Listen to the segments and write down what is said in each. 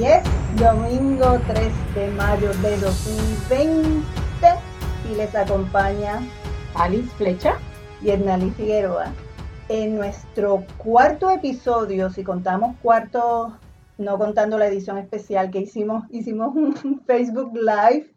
Hoy es domingo 3 de mayo de 2020 y les acompaña Alice Flecha y Hernali Figueroa. En nuestro cuarto episodio, si contamos cuarto, no contando la edición especial que hicimos, hicimos un Facebook Live.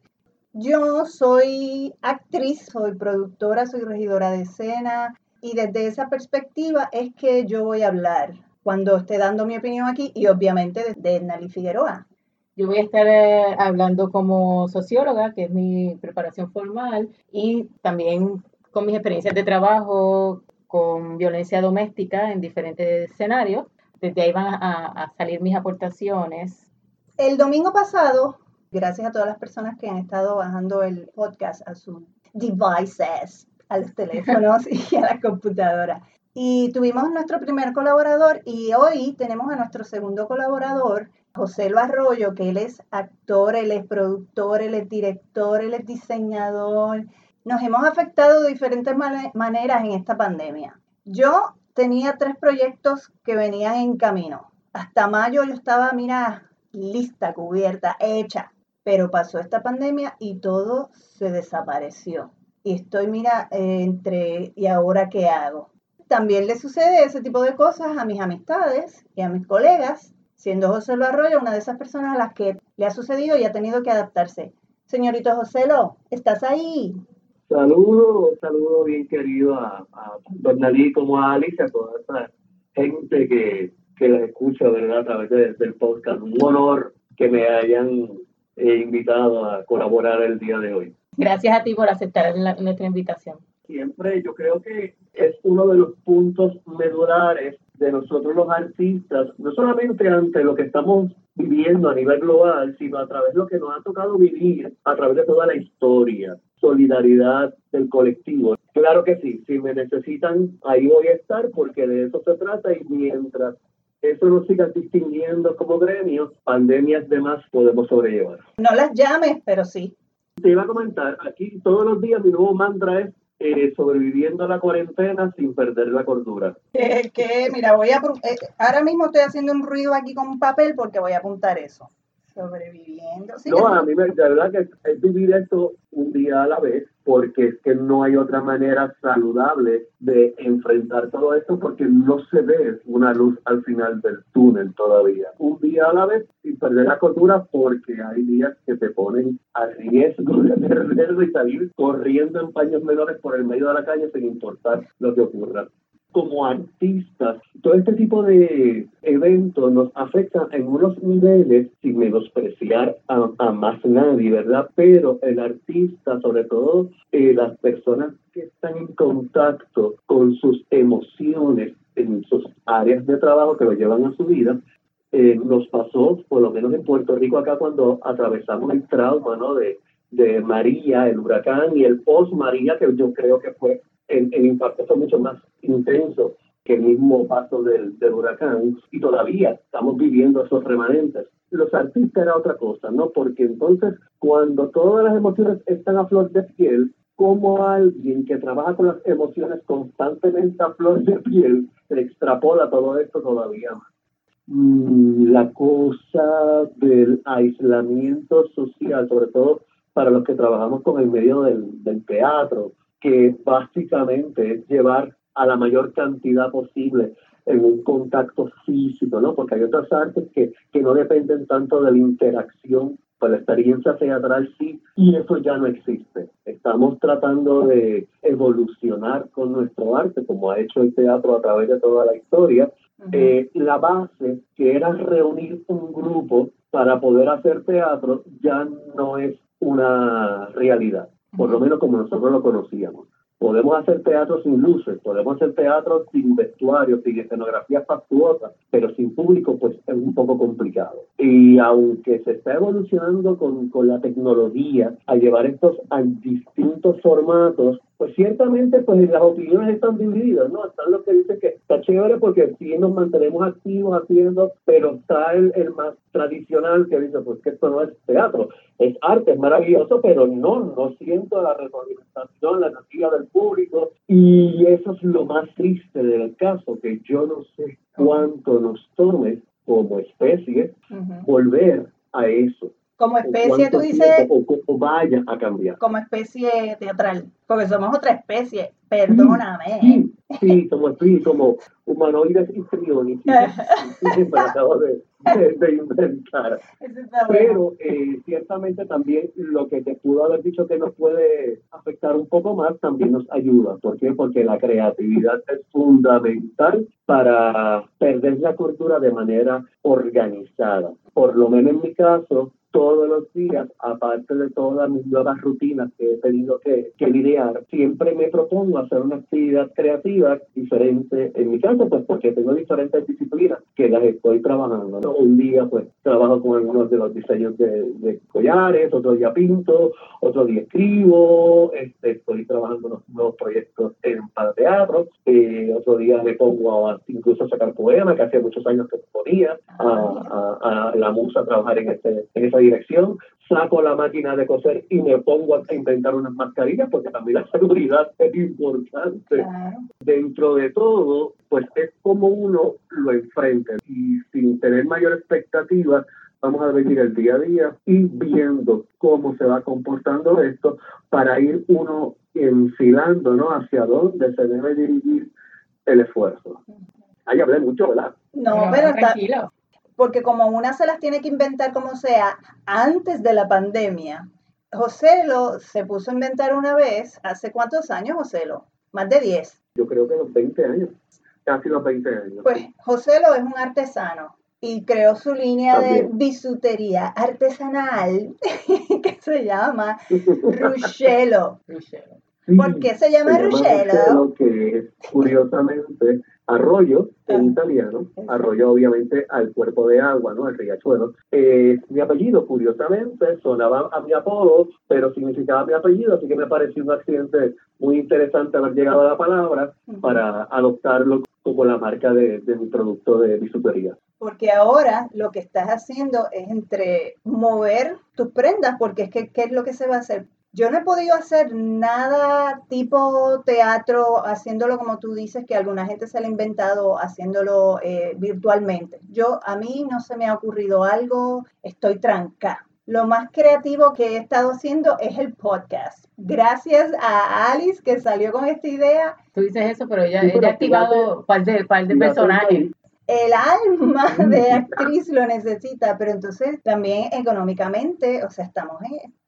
Yo soy actriz, soy productora, soy regidora de escena y desde esa perspectiva es que yo voy a hablar cuando esté dando mi opinión aquí y obviamente de, Nali Figueroa. Yo voy a estar eh, hablando como socióloga, que es mi preparación formal, y también con mis experiencias de trabajo con violencia doméstica en diferentes escenarios. Desde ahí van a, a salir mis aportaciones. El domingo pasado, gracias a todas las personas que han estado bajando el podcast a sus devices, a los teléfonos y a la computadora. Y tuvimos nuestro primer colaborador y hoy tenemos a nuestro segundo colaborador, José Lo Arroyo, que él es actor, él es productor, él es director, él es diseñador. Nos hemos afectado de diferentes maneras en esta pandemia. Yo tenía tres proyectos que venían en camino. Hasta mayo yo estaba, mira, lista, cubierta, hecha. Pero pasó esta pandemia y todo se desapareció. Y estoy, mira, entre, ¿y ahora qué hago? También le sucede ese tipo de cosas a mis amistades y a mis colegas, siendo José Lo Arroyo una de esas personas a las que le ha sucedido y ha tenido que adaptarse. Señorito José Lo, ¿estás ahí? Saludos, saludo bien querido a, a como a Alicia, a toda esa gente que, que la escucha, ¿verdad? A través del podcast. Un honor que me hayan eh, invitado a colaborar el día de hoy. Gracias a ti por aceptar nuestra invitación siempre yo creo que es uno de los puntos medulares de nosotros los artistas, no solamente ante lo que estamos viviendo a nivel global, sino a través de lo que nos ha tocado vivir a través de toda la historia, solidaridad del colectivo. Claro que sí, si me necesitan, ahí voy a estar porque de eso se trata y mientras eso nos siga distinguiendo como gremios, pandemias demás podemos sobrellevar. No las llames, pero sí. Te iba a comentar, aquí todos los días mi nuevo mantra es eh, sobreviviendo a la cuarentena sin perder la cordura. que, mira, voy a eh, ahora mismo estoy haciendo un ruido aquí con un papel porque voy a apuntar eso. Sobreviviendo. no, a mí me, de verdad que es vivir esto un día a la vez, porque es que no hay otra manera saludable de enfrentar todo esto, porque no se ve una luz al final del túnel todavía. Un día a la vez sin perder la cordura, porque hay días que te ponen a riesgo de perderlo y salir corriendo en paños menores por el medio de la calle sin importar lo que ocurra como artistas, todo este tipo de eventos nos afectan en unos niveles sin menospreciar a, más nadie, ¿verdad? Pero el artista, sobre todo eh, las personas que están en contacto con sus emociones en sus áreas de trabajo que lo llevan a su vida, eh, nos pasó, por lo menos en Puerto Rico acá, cuando atravesamos el trauma, ¿no? De, de María, el huracán y el post-María, que yo creo que fue el, impacto fue mucho más intenso que el mismo paso del, huracán y todavía estamos viviendo esos remanentes. Los artistas era otra cosa, ¿no? Porque entonces cuando todas las emociones están a flor de piel, como alguien que trabaja con las emociones constantemente a flor de piel se extrapola todo esto todavía más. Mm, la cosa del aislamiento social, sobre todo para los que trabajamos con el medio del, del teatro, que básicamente es llevar a la mayor cantidad posible en un contacto físico, ¿no? Porque hay otras artes que, que no dependen tanto de la interacción, pues la experiencia teatral sí, y eso ya no existe. Estamos tratando de evolucionar con nuestro arte, como ha hecho el teatro a través de toda la historia. Eh, la base, que era reunir un grupo para poder hacer teatro, ya no es una realidad por lo menos como nosotros lo conocíamos. Podemos hacer teatro sin luces, podemos hacer teatro sin vestuario, sin escenografía factuosa, pero sin público pues es un poco complicado. Y aunque se está evolucionando con, con la tecnología a llevar estos a distintos formatos, pues ciertamente pues las opiniones están divididas, ¿no? Están los que dicen que está chévere porque sí nos mantenemos activos haciendo, pero está el, más tradicional que dice pues que esto no es teatro, es arte, es maravilloso, pero no, no siento la retroalimentación, la energía del público y eso es lo más triste del caso, que yo no sé cuánto nos tome como especie volver a eso. Como especie, tú dices. O, vaya a cambiar. Como especie teatral, porque somos otra especie, perdóname. Sí, sí, como especie, como humanoides histriónicos. me acabo de, de, inventar. Pero eh, ciertamente también lo que te pudo haber dicho que nos puede afectar un poco más también nos ayuda. ¿Por qué? Porque la creatividad es fundamental para perder la cultura de manera organizada. Por lo menos en mi caso, todos los días, aparte de todas mis nuevas rutinas que he tenido que, que lidiar, siempre me propongo hacer una actividad creativa diferente. En mi caso, pues porque tengo diferentes disciplinas que las estoy trabajando. Un día, pues trabajo con algunos de los diseños de, collares, otro día pinto, otro día escribo, este, estoy trabajando unos nuevos proyectos en para teatro, eh, otro día me pongo a incluso a sacar poemas, que hace muchos años que ponía, a, a, la musa a trabajar en, este, en esa dirección, saco la máquina de coser y me pongo a inventar unas mascarillas porque también la seguridad es importante. Dentro de todo, pues es como uno lo enfrenta y sin tener mayor expectativa, vamos a vivir el día a día y viendo cómo se va comportando esto para ir uno enfilando ¿no? hacia dónde se debe dirigir el esfuerzo. Ahí hablé mucho, ¿verdad? No, pero tranquilo porque como una se las tiene que inventar como sea antes de la pandemia. José lo se puso a inventar una vez, ¿hace cuántos años, José lo? Más de 10. Yo creo que los 20 años, casi los 20 años. Pues José lo es un artesano y creó su línea de bisutería artesanal que se llama Ruchelo. ¿Por qué se llama, Ruchelo? Que es curiosamente Arroyo, en italiano, arroyo obviamente al cuerpo de agua, ¿no? Al riachuelo. Eh, mi apellido, curiosamente, sonaba a mi apodo, pero significaba mi apellido, así que me pareció un accidente muy interesante haber llegado a la palabra para adoptarlo como la marca de, de mi producto de bisutería. Porque ahora lo que estás haciendo es entre mover tus prendas, porque es que, ¿qué es lo que se va a hacer? Yo no he podido hacer nada tipo teatro, haciéndolo como tú dices, que alguna gente se lo ha inventado haciéndolo eh, virtualmente. Yo, a mí no se me ha ocurrido algo, estoy tranca. Lo más creativo que he estado haciendo es el podcast. Gracias a Alice que salió con esta idea. Tú dices eso, pero ella, ha activado un par de, par de personajes el alma de actriz lo necesita, pero entonces también económicamente, o sea, estamos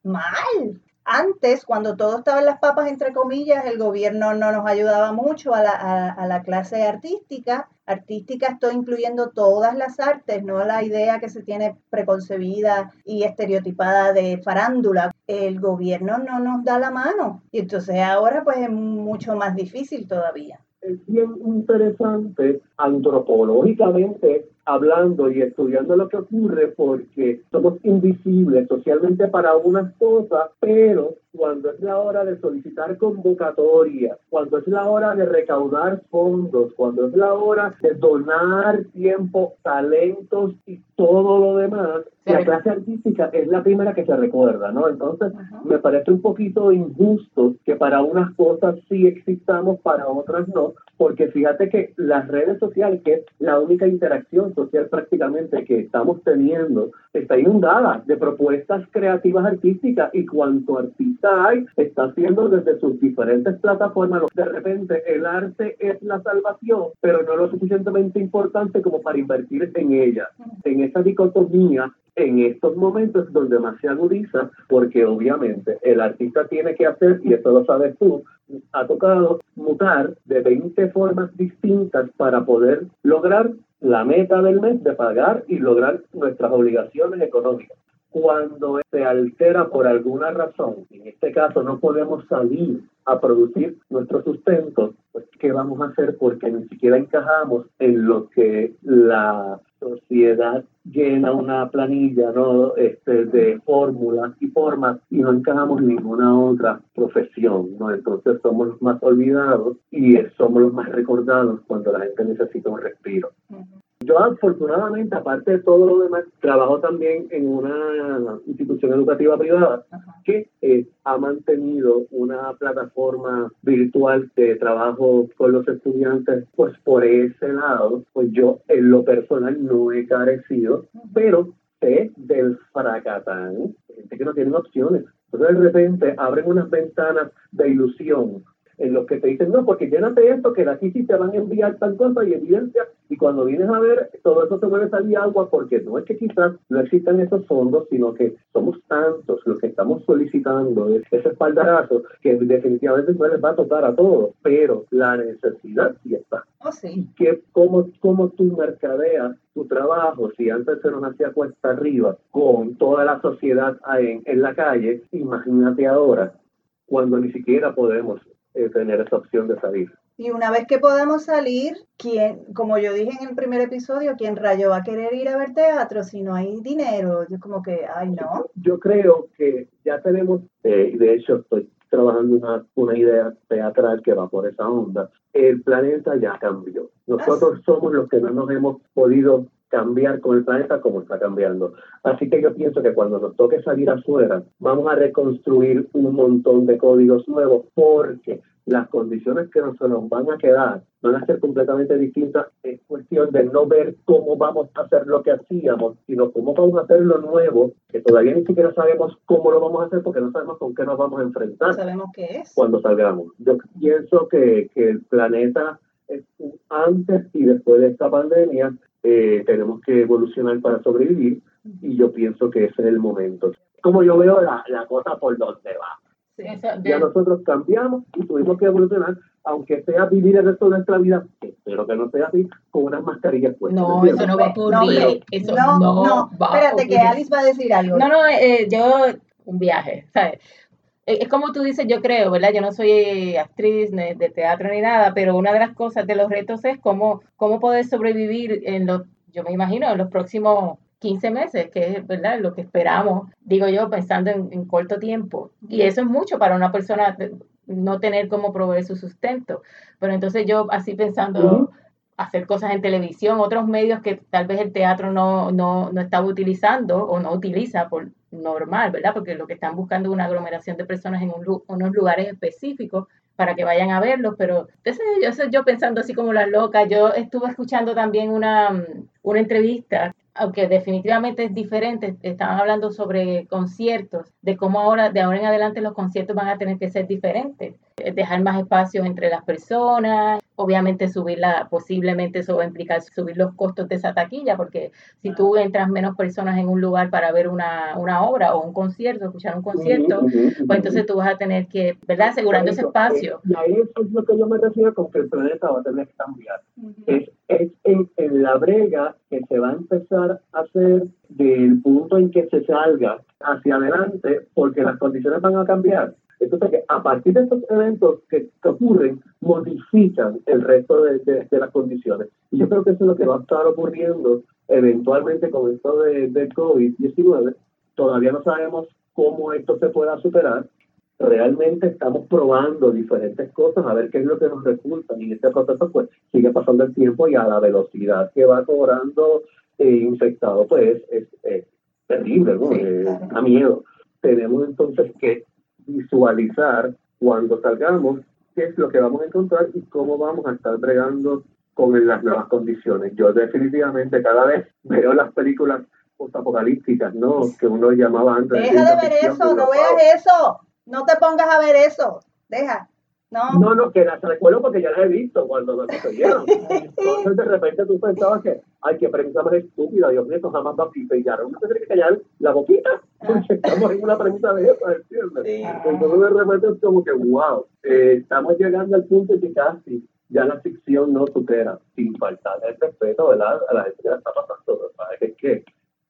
mal antes, cuando todo estaba en las papas, entre comillas, el gobierno no nos ayudaba mucho a la, clase artística. Artística estoy incluyendo todas las artes, no la idea que se tiene preconcebida y estereotipada de farándula. El gobierno no nos da la mano y entonces ahora pues es mucho más difícil todavía. Es bien interesante antropológicamente hablando y estudiando lo que ocurre porque somos invisibles socialmente para unas cosas, pero cuando es la hora de solicitar convocatorias, cuando es la hora de recaudar fondos, cuando es la hora de donar tiempo, talentos y todo lo demás, la clase artística es la primera que se recuerda, ¿no? Entonces, me parece un poquito injusto que para unas cosas sí existamos, para otras no, porque fíjate que las redes sociales, que es la única interacción social prácticamente que estamos teniendo, está inundada de propuestas creativas artísticas y cuanto artista está haciendo desde sus diferentes plataformas. De repente el arte es la salvación, pero no lo suficientemente importante como para invertir en ella. En esa dicotomía en estos momentos donde más se agudiza, porque obviamente el artista tiene que hacer, y eso lo sabes tú, ha tocado mutar de 20 formas distintas para poder lograr la meta del mes de pagar y lograr nuestras obligaciones económicas. Cuando se altera por alguna razón, en este caso no podemos salir a producir nuestro sustento, pues ¿qué vamos a hacer? Porque ni siquiera encajamos en lo que la sociedad llena una planilla ¿no? este, de fórmulas y formas y no encajamos en ninguna otra profesión. ¿no? Entonces somos los más olvidados y somos los más recordados cuando la gente necesita un respiro. Yo afortunadamente, aparte de todo lo demás, trabajo también en una institución educativa privada que eh, ha mantenido una plataforma virtual de trabajo con los estudiantes. Pues por ese lado, pues yo en lo personal no he carecido, pero sé del fracatán, gente que no tiene opciones. Entonces de repente abren unas ventanas de ilusión en los que te dicen, no, porque llénate esto, que de aquí sí te van a enviar tal cosa y evidencia, y cuando vienes a ver, todo eso te vuelve a salir agua, porque no es que quizás no existan esos fondos, sino que somos tantos los que estamos solicitando ese espaldarazo, que definitivamente no les va a tocar a todos, pero la necesidad sí está. Oh, sí. Que como, como tú mercadeas tu trabajo, si antes se nos hacía cuesta arriba con toda la sociedad en, en la calle, imagínate ahora cuando ni siquiera podemos eh, tener esa opción de salir. Y una vez que podamos salir, ¿quién, como yo dije en el primer episodio, ¿quién rayo va a querer ir a ver teatro si no hay dinero? Yo como que, ay, no. Yo creo que ya tenemos, eh, de hecho estoy trabajando una, una idea teatral que va por esa onda. El planeta ya cambió. Nosotros somos los que no nos hemos podido cambiar con el planeta como está cambiando. Así que yo pienso que cuando nos toque salir afuera, vamos a reconstruir un montón de códigos nuevos porque las condiciones que nos, nos van a quedar van a ser completamente distintas. Es cuestión de no ver cómo vamos a hacer lo que hacíamos, sino cómo vamos a hacer lo nuevo, que todavía ni siquiera sabemos cómo lo vamos a hacer porque no sabemos con qué nos vamos a enfrentar. sabemos qué es. Cuando salgamos. Yo pienso que, que el planeta es antes y después de esta pandemia eh, tenemos que evolucionar para sobrevivir y yo pienso que ese es el momento. Como yo veo la, la cosa por donde va. Ya nosotros cambiamos y tuvimos que evolucionar, aunque sea vivir el resto de nuestra vida, espero que no sea así, con unas mascarillas puestas. No, eso no va a ocurrir. eso no, no, va Espérate, que Alice va a decir algo. No, no, eh, yo, un viaje, ¿sabes? Eh, es como tú dices, yo creo, ¿verdad? Yo no soy actriz de teatro ni nada, pero una de las cosas de los retos es cómo, cómo poder sobrevivir en los, yo me imagino, en los próximos 15 meses, que es ¿verdad? lo que esperamos, digo yo, pensando en, corto tiempo. Y eso es mucho para una persona no tener cómo proveer su sustento. Pero entonces yo así pensando, hacer cosas en televisión, otros medios que tal vez el teatro no, no, no estaba utilizando o no utiliza por normal, ¿verdad? Porque lo que están buscando es una aglomeración de personas en unos lugares específicos para que vayan a verlos, pero yo, yo pensando así como la loca, yo estuve escuchando también una, una entrevista aunque definitivamente es diferente, estaban hablando sobre conciertos, de cómo ahora, de ahora en adelante los conciertos van a tener que ser diferentes, dejar más espacios entre las personas, obviamente subirla, posiblemente eso va a implicar subir los costos de esa taquilla, porque si tú entras menos personas en un lugar para ver una, una obra o un concierto, escuchar un concierto, pues entonces tú vas a tener que, ¿verdad? Asegurando ese espacio. Y ahí es lo que yo me refiero con que el planeta va a tener que cambiar. Es, es en, en la brega que se va a empezar a hacer del punto en que se salga hacia adelante, porque las condiciones van a cambiar. Entonces, que a partir de estos eventos que, ocurren, modifican el resto de, las condiciones. Y yo creo que eso es lo que va a estar ocurriendo eventualmente con esto de, del COVID-19. Todavía no sabemos cómo esto se pueda superar. Realmente estamos probando diferentes cosas a ver qué es lo que nos resulta. Y en este proceso, pues, sigue pasando el tiempo y a la velocidad que va cobrando eh, infectado, pues, es, terrible, ¿no? Eh, da miedo. Tenemos entonces que visualizar cuando salgamos qué es lo que vamos a encontrar y cómo vamos a estar bregando con las nuevas condiciones. Yo definitivamente cada vez veo las películas postapocalípticas, ¿no? Que uno llamaba antes. Deja de ver eso, no veas eso, no te pongas a ver eso, deja. No. no, no, que las recuerdo porque ya las he visto cuando me sucedieron. Entonces de repente tú pensabas que, ay, qué premisa más estúpida, Dios mío, esto jamás va a pillar. Uno tiene que callar la boquita estamos en una premisa de eso, ¿entiendes? Entonces de repente es como que, wow, eh, estamos llegando al punto que casi ya la ficción no supera, sin faltar el respeto ¿verdad? a la gente que la está pasando. Es que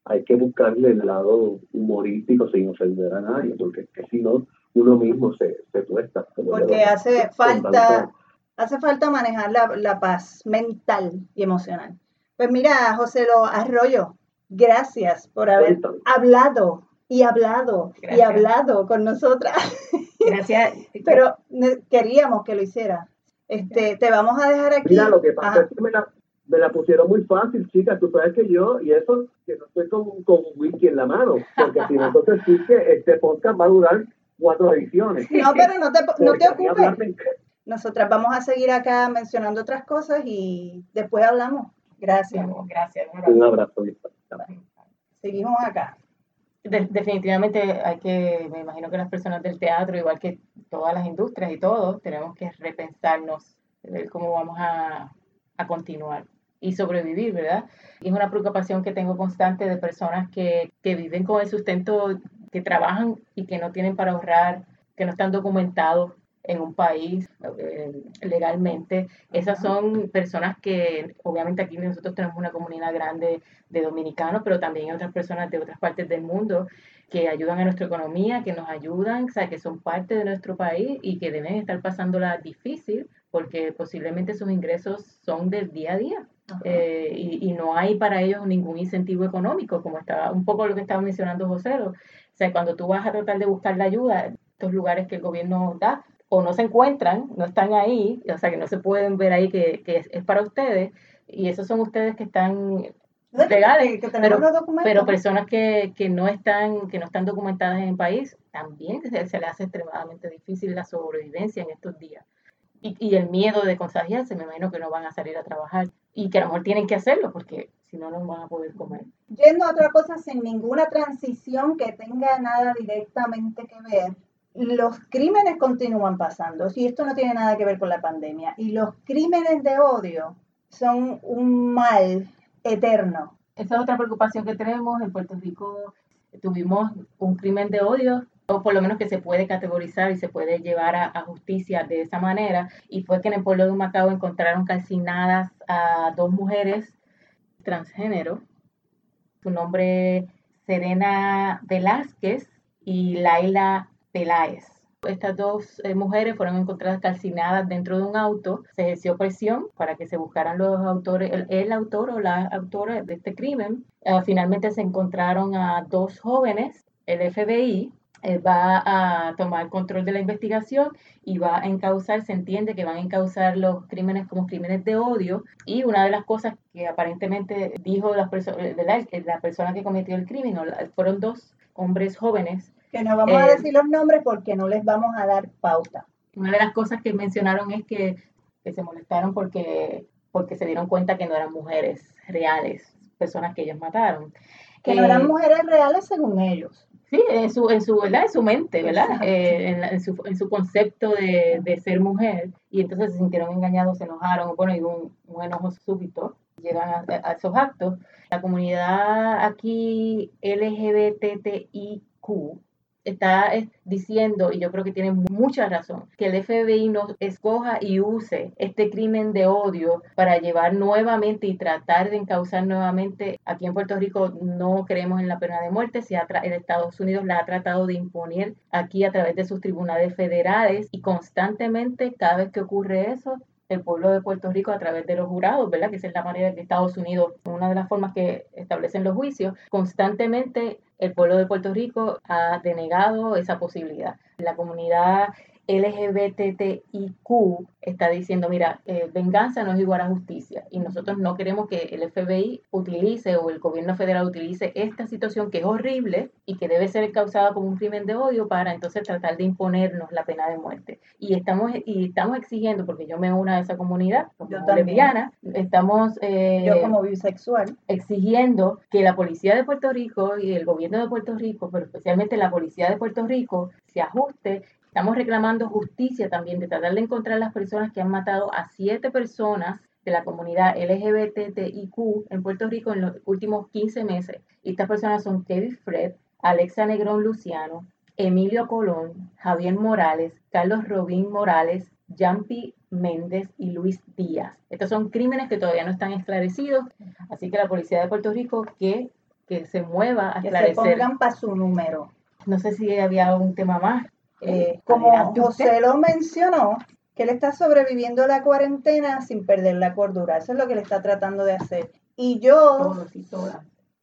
hay que buscarle el lado humorístico sin ofender a nadie, porque es que si no uno mismo se, se tuesta. Porque hace falta, hace falta manejar la, la, paz mental y emocional. Pues mira, José Lo Arroyo, gracias por haber hablado y hablado y hablado con nosotras. Gracias. Pero queríamos que lo hiciera. Este, te vamos a dejar aquí. Mira, lo que pasa es que me la pusieron muy fácil, chicas. Tú sabes que yo, y eso, que no estoy con, con un wiki en la mano, porque si no, entonces sí que este podcast va a durar cuatro ediciones. No, pero no te, no te ocupes. Nosotras vamos a seguir acá mencionando otras cosas y después hablamos. Gracias. Gracias. Un abrazo. Seguimos acá. Definitivamente hay que, me imagino que las personas del teatro, igual que todas las industrias y todos, tenemos que repensarnos, ver cómo vamos a, a continuar y sobrevivir, ¿verdad? Y es una preocupación que tengo constante de personas que, que viven con el sustento, que trabajan y que no tienen para ahorrar, que no están documentados en un país eh, legalmente. Esas son personas que, obviamente aquí nosotros tenemos una comunidad grande de dominicanos, pero también otras personas de otras partes del mundo que ayudan a nuestra economía, que nos ayudan, o sea, que son parte de nuestro país y que deben estar pasándola difícil porque posiblemente sus ingresos son del día a día. Eh, y, y, no hay para ellos ningún incentivo económico, como estaba un poco lo que estaba mencionando José. O sea, cuando tú vas a tratar de buscar la ayuda, estos lugares que el gobierno da, o no se encuentran, no están ahí, o sea que no se pueden ver ahí que, que es, para ustedes, y esos son ustedes que están legales, pero, pero, personas que, que, no están, que no están documentadas en el país, también se, se les hace extremadamente difícil la sobrevivencia en estos días. Y, y, el miedo de contagiarse, me imagino que no van a salir a trabajar y que a lo mejor tienen que hacerlo porque si no, no van a poder comer. Yendo a otra cosa, sin ninguna transición que tenga nada directamente que ver, los crímenes continúan pasando, y esto no tiene nada que ver con la pandemia, y los crímenes de odio son un mal eterno. Esa es otra preocupación que tenemos. En Puerto Rico tuvimos un crimen de odio, o por lo menos que se puede categorizar y se puede llevar a, justicia de esa manera, y fue que en el pueblo de Macao encontraron calcinadas a dos mujeres transgénero. Su nombre Serena Velázquez y Laila Peláez. Estas dos eh, mujeres fueron encontradas calcinadas dentro de un auto. Se ejerció presión para que se buscaran los autores, el, autor o la autora de este crimen. Ah, finalmente se encontraron a dos jóvenes. El FBI eh, va a tomar control de la investigación y va a encauzar, se entiende que van a encauzar los crímenes como crímenes de odio. Y una de las cosas que aparentemente dijo la, la persona que cometió el crimen, fueron dos hombres jóvenes que no vamos a eh, decir los nombres porque no les vamos a dar pauta. Una de las cosas que mencionaron es que, se molestaron porque, porque se dieron cuenta que no eran mujeres reales, personas que ellos mataron. Que no eran eh, mujeres reales según ellos. Sí, en su, en su, ¿verdad? En su mente, ¿verdad? Eh, en, su, en, su, concepto de, de, ser mujer. Y entonces se sintieron engañados, se enojaron, bueno, y un, un enojo súbito llegan a, a, esos actos. La comunidad aquí LGBTIQ está diciendo, y yo creo que tiene mucha razón, que el FBI no escoja y use este crimen de odio para llevar nuevamente y tratar de encauzar nuevamente. Aquí en Puerto Rico no creemos en la pena de muerte, si el Estados Unidos la ha tratado de imponer aquí a través de sus tribunales federales y constantemente cada vez que ocurre eso, el pueblo de Puerto Rico a través de los jurados, ¿verdad? Que es la manera que Estados Unidos, una de las formas que establecen los juicios, constantemente el pueblo de Puerto Rico ha denegado esa posibilidad. La comunidad LGBTIQ está diciendo, mira, eh, venganza no es igual a justicia y nosotros no queremos que el FBI utilice o el gobierno federal utilice esta situación que es horrible y que debe ser causada como un crimen de odio para entonces tratar de imponernos la pena de muerte. Y estamos, y estamos exigiendo, porque yo me uno a esa comunidad, como lesbiana, estamos... Eh, yo como bisexual. Exigiendo que la policía de Puerto Rico y el gobierno de Puerto Rico, pero especialmente la policía de Puerto Rico, se ajuste Estamos reclamando justicia también de tratar de encontrar las personas que han matado a siete personas de la comunidad LGBTIQ en Puerto Rico en los últimos 15 meses. Y estas personas son Kevin Fred, Alexa Negrón Luciano, Emilio Colón, Javier Morales, Carlos Robín Morales, Jampi Méndez y Luis Díaz. Estos son crímenes que todavía no están esclarecidos, así que la policía de Puerto Rico que, que se mueva a esclarecer. Que se pongan para su número. No sé si había un tema más. Eh, como José lo mencionó, que él está sobreviviendo la cuarentena sin perder la cordura. Eso es lo que le está tratando de hacer. Y yo,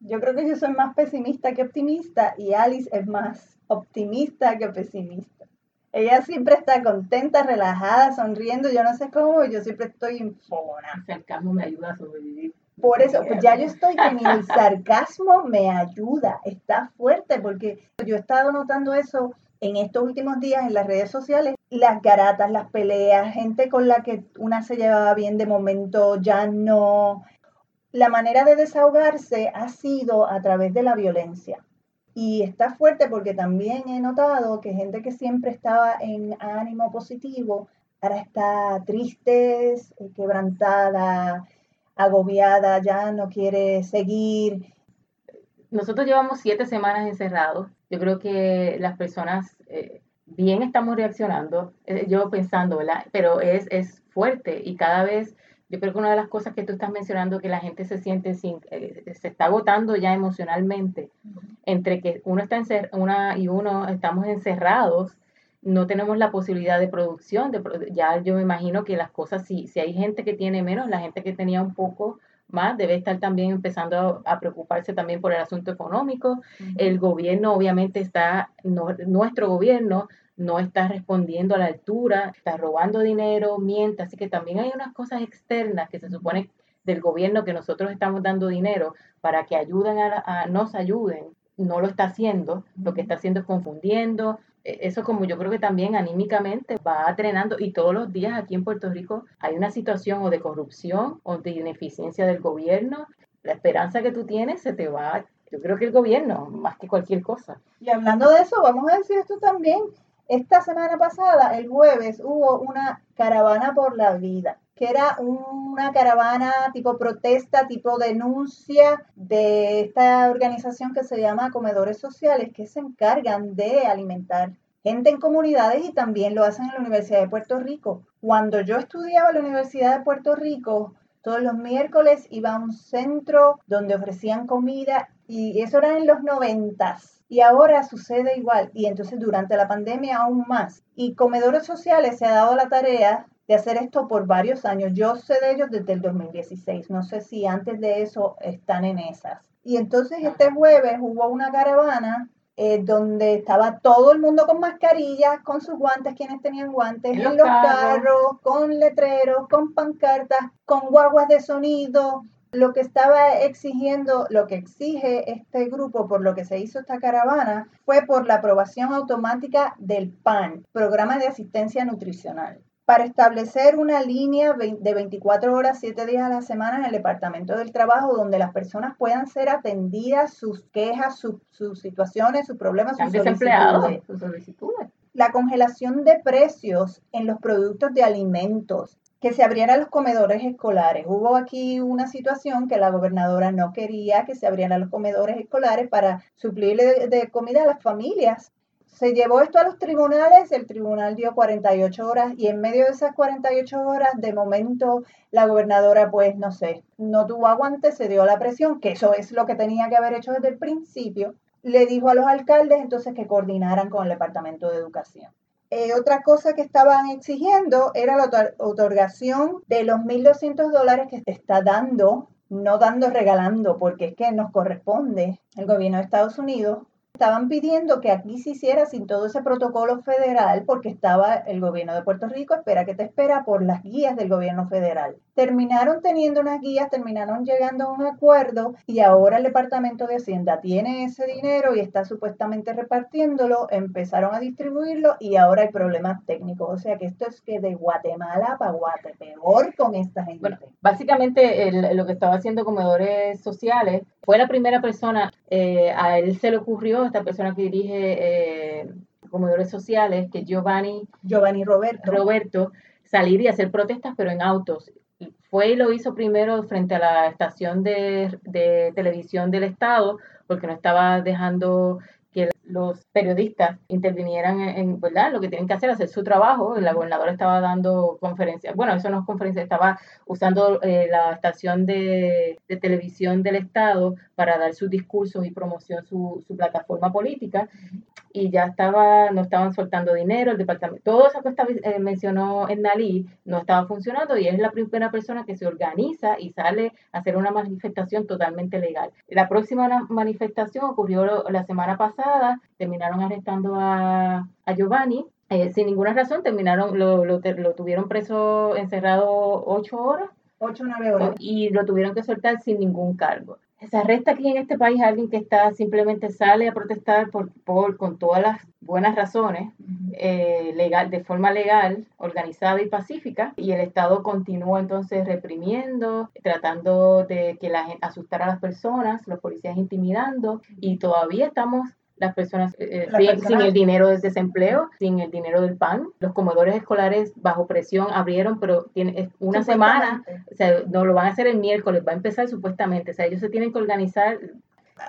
yo creo que yo soy más pesimista que optimista y Alice es más optimista que pesimista. Ella siempre está contenta, relajada, sonriendo. Yo no sé cómo, yo siempre estoy en El sarcasmo me ayuda a sobrevivir. Por eso, pues ya yo estoy en el sarcasmo me ayuda, está fuerte, porque yo he estado notando eso en estos últimos días en las redes sociales, las garatas, las peleas, gente con la que una se llevaba bien de momento ya no. La manera de desahogarse ha sido a través de la violencia. Y está fuerte porque también he notado que gente que siempre estaba en ánimo positivo, ahora está triste, quebrantada, agobiada, ya no quiere seguir. Nosotros llevamos siete semanas encerrados. Yo creo que las personas eh, bien estamos reaccionando, eh, yo pensando, ¿verdad? Pero es, es fuerte y cada vez yo creo que una de las cosas que tú estás mencionando, que la gente se siente sin, eh, se está agotando ya emocionalmente, entre que uno está una y uno estamos encerrados, no tenemos la posibilidad de producción, de, ya yo me imagino que las cosas, si, si hay gente que tiene menos, la gente que tenía un poco más debe estar también empezando a, preocuparse también por el asunto económico. El gobierno obviamente está, nuestro gobierno no está respondiendo a la altura, está robando dinero, miente, así que también hay unas cosas externas que se supone del gobierno que nosotros estamos dando dinero para que ayuden a, nos ayuden, no lo está haciendo, lo que está haciendo es confundiendo, e, eso como yo creo que también anímicamente va atrenando y todos los días aquí en Puerto Rico hay una situación o de corrupción o de ineficiencia del gobierno, la esperanza que tú tienes se te va, yo creo que el gobierno, más que cualquier cosa. Y hablando de eso, vamos a decir esto también, esta semana pasada, el jueves, hubo una caravana por la vida, que era una caravana tipo protesta, tipo denuncia de esta organización que se llama Comedores Sociales, que se encargan de alimentar gente en comunidades y también lo hacen en la Universidad de Puerto Rico. Cuando yo estudiaba en la Universidad de Puerto Rico, todos los miércoles iba a un centro donde ofrecían comida y eso era en los noventas. Y ahora sucede igual, y entonces durante la pandemia aún más. Y comedores sociales se ha dado la tarea de hacer esto por varios años. Yo sé de ellos desde el 2016, no sé si antes de eso están en esas. Y entonces este jueves hubo una caravana eh, donde estaba todo el mundo con mascarillas, con sus guantes, quienes tenían guantes, en los, carros, con letreros, con pancartas, con guaguas de sonido, lo que estaba exigiendo, lo que exige este grupo por lo que se hizo esta caravana fue por la aprobación automática del PAN, Programa de Asistencia Nutricional, para establecer una línea de 24 horas, 7 días a la semana en el Departamento del Trabajo donde las personas puedan ser atendidas, sus quejas, sus situaciones, sus problemas, sus solicitudes. La congelación de precios en los productos de alimentos, que se abrieran los comedores escolares. Hubo aquí una situación que la gobernadora no quería que se abrieran los comedores escolares para suplirle de, comida a las familias. Se llevó esto a los tribunales, el tribunal dio 48 horas y en medio de esas 48 horas, de momento, la gobernadora, pues, no sé, no tuvo aguante, se dio la presión, que eso es lo que tenía que haber hecho desde el principio. Le dijo a los alcaldes entonces que coordinaran con el Departamento de Educación. Eh, otra cosa que estaban exigiendo era la otorgación de los 1.200 dólares que te está dando, no dando, regalando, porque es que nos corresponde el gobierno de Estados Unidos estaban pidiendo que aquí se hiciera sin todo ese protocolo federal porque estaba el gobierno de Puerto Rico, espera que te espera, por las guías del gobierno federal. Terminaron teniendo unas guías, terminaron llegando a un acuerdo y ahora el Departamento de Hacienda tiene ese dinero y está supuestamente repartiéndolo, empezaron a distribuirlo y ahora hay problemas técnicos. O sea que esto es que de Guatemala para Guate, peor con esta gente. Bueno, básicamente lo que estaba haciendo comedores sociales fue la primera persona, eh, a él se le ocurrió, esta persona que dirige eh, comedores sociales, que Giovanni, Giovanni Roberto. Roberto, salir y hacer protestas, pero en autos. Fue y lo hizo primero frente a la estación de, de televisión del Estado, porque no estaba dejando los periodistas intervinieran en, ¿verdad? Lo que tienen que hacer, hacer su trabajo. La gobernadora estaba dando conferencias, bueno, eso no es conferencia, estaba usando eh, la estación de, televisión del Estado para dar sus discursos y promoción su, su plataforma política y ya estaba, no estaban soltando dinero, el departamento, todo eso que está, eh, mencionó en Nalí no estaba funcionando y es la primera persona que se organiza y sale a hacer una manifestación totalmente legal. La próxima manifestación ocurrió la semana pasada, terminaron arrestando a, a Giovanni eh, sin ninguna razón terminaron, lo, lo, lo tuvieron preso, encerrado ocho horas. Ocho o nueve horas. Y lo tuvieron que soltar sin ningún cargo se arresta aquí en este país a alguien que está simplemente sale a protestar por, por con todas las buenas razones, eh, legal, de forma legal, organizada y pacífica, y el Estado continúa entonces reprimiendo, tratando de que la gente asustar a las personas, los policías intimidando, y todavía estamos las personas, eh, eh, sin, el dinero del desempleo, sin el dinero del PAN. Los comedores escolares bajo presión abrieron, pero tiene una semana, o sea, no lo van a hacer el miércoles, va a empezar supuestamente, o sea, ellos se tienen que organizar.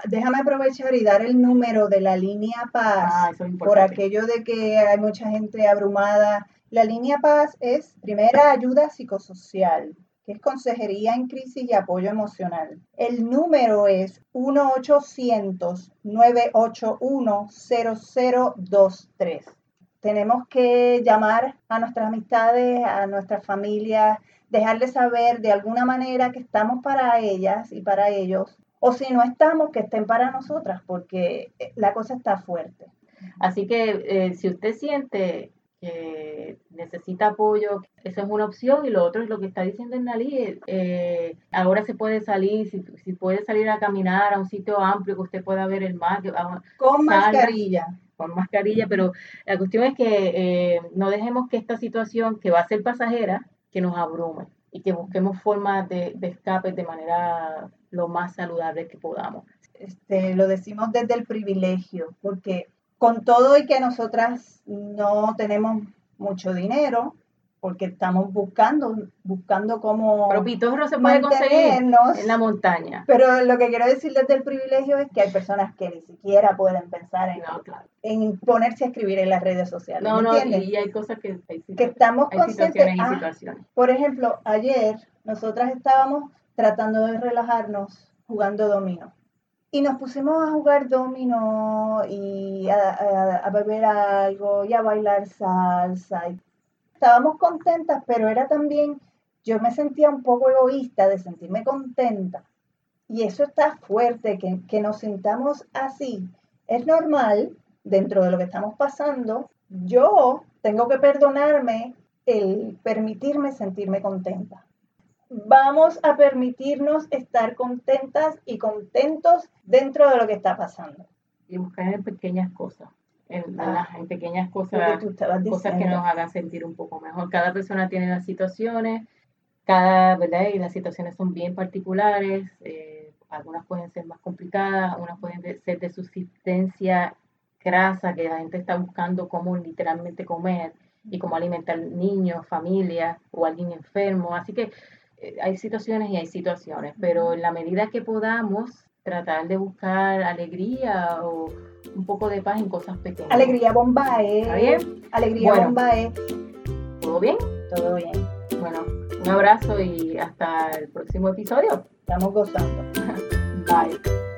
Déjame aprovechar y dar el número de la línea Paz, ah, por aquello de que hay mucha gente abrumada. La línea Paz es primera ayuda psicosocial que es Consejería en Crisis y Apoyo Emocional. El número es 1-800-981-0023. Tenemos que llamar a nuestras amistades, a nuestras familias, dejarles saber de alguna manera que estamos para ellas y para ellos, o si no estamos, que estén para nosotras, porque la cosa está fuerte. Así que eh, si usted siente que necesita apoyo, eso es una opción y lo otro es lo que está diciendo Nalí, eh, ahora se puede salir, si, puede salir a caminar a un sitio amplio que usted pueda ver el mar. Con mascarilla. Con mascarilla, pero la cuestión es que eh, no dejemos que esta situación, que va a ser pasajera, que nos abrume y que busquemos formas de, de escape de manera lo más saludable que podamos. Este, lo decimos desde el privilegio, porque con todo y que nosotras no tenemos mucho dinero, porque estamos buscando, buscando cómo Pero se puede conseguir en la montaña. Pero lo que quiero decir desde el privilegio es que hay personas que ni siquiera pueden pensar en, en ponerse a escribir en las redes sociales. No, no, y hay cosas que, que estamos conscientes. Ah, por ejemplo, ayer nosotras estábamos tratando de relajarnos jugando dominó y nos pusimos a jugar domino y a, beber algo y a bailar salsa. estábamos contentas, pero era también, yo me sentía un poco egoísta de sentirme contenta. Y eso está fuerte, que, que nos sintamos así. Es normal dentro de lo que estamos pasando. Yo tengo que perdonarme el permitirme sentirme contenta vamos a permitirnos estar contentas y contentos dentro de lo que está pasando. Y buscar en pequeñas cosas, en, ah. pequeñas cosas, cosas que nos hagan sentir un poco mejor. Cada persona tiene las situaciones, cada, ¿verdad? Y las situaciones son bien particulares, eh, algunas pueden ser más complicadas, unas pueden ser de subsistencia grasa, que la gente está buscando cómo literalmente comer y cómo alimentar niños, familias o alguien enfermo. Así que hay situaciones y hay situaciones, pero en la medida que podamos tratar de buscar alegría o un poco de paz en cosas pequeñas. Alegría Bombay. ¿Está bien? Alegría Bombay. ¿Todo bien? Todo bien. Bueno, un abrazo y hasta el próximo episodio. Estamos gozando. Bye.